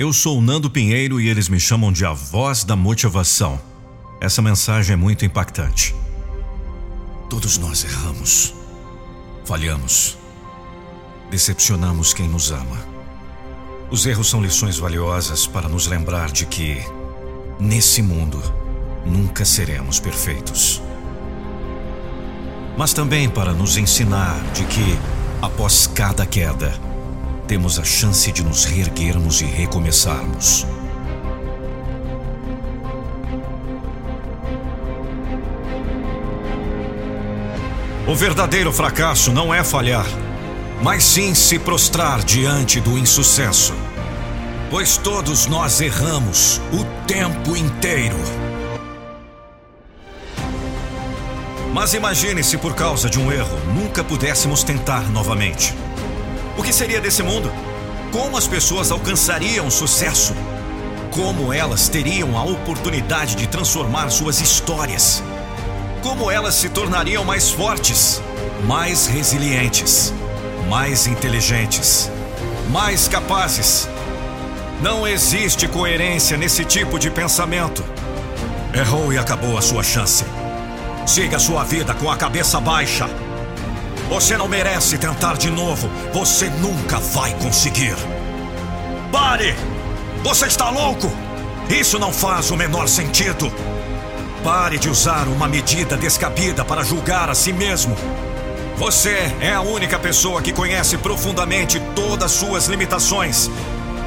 Eu sou Nando Pinheiro e eles me chamam de a voz da motivação. Essa mensagem é muito impactante. Todos nós erramos, falhamos, decepcionamos quem nos ama. Os erros são lições valiosas para nos lembrar de que, nesse mundo, nunca seremos perfeitos. Mas também para nos ensinar de que, após cada queda, temos a chance de nos reerguermos e recomeçarmos. O verdadeiro fracasso não é falhar, mas sim se prostrar diante do insucesso. Pois todos nós erramos o tempo inteiro. Mas imagine se por causa de um erro nunca pudéssemos tentar novamente. O que seria desse mundo? Como as pessoas alcançariam sucesso? Como elas teriam a oportunidade de transformar suas histórias? como elas se tornariam mais fortes, mais resilientes, mais inteligentes, mais capazes. Não existe coerência nesse tipo de pensamento. Errou e acabou a sua chance. Siga sua vida com a cabeça baixa. Você não merece tentar de novo. Você nunca vai conseguir. Pare! Você está louco? Isso não faz o menor sentido. Pare de usar uma medida descabida para julgar a si mesmo. Você é a única pessoa que conhece profundamente todas suas limitações,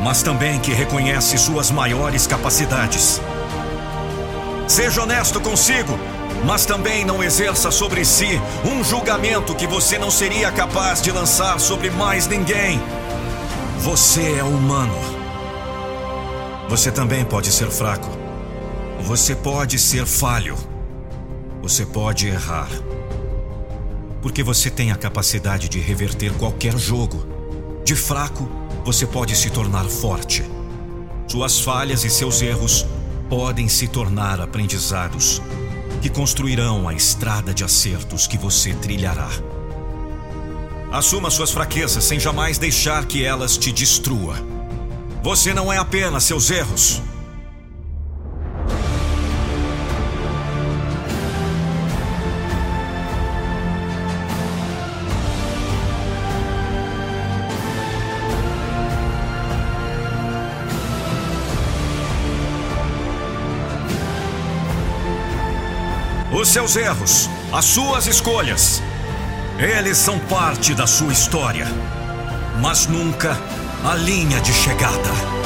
mas também que reconhece suas maiores capacidades. Seja honesto consigo, mas também não exerça sobre si um julgamento que você não seria capaz de lançar sobre mais ninguém. Você é humano. Você também pode ser fraco. Você pode ser falho. Você pode errar. Porque você tem a capacidade de reverter qualquer jogo. De fraco, você pode se tornar forte. Suas falhas e seus erros podem se tornar aprendizados que construirão a estrada de acertos que você trilhará. Assuma suas fraquezas sem jamais deixar que elas te destrua. Você não é apenas seus erros. Os seus erros, as suas escolhas, eles são parte da sua história, mas nunca a linha de chegada.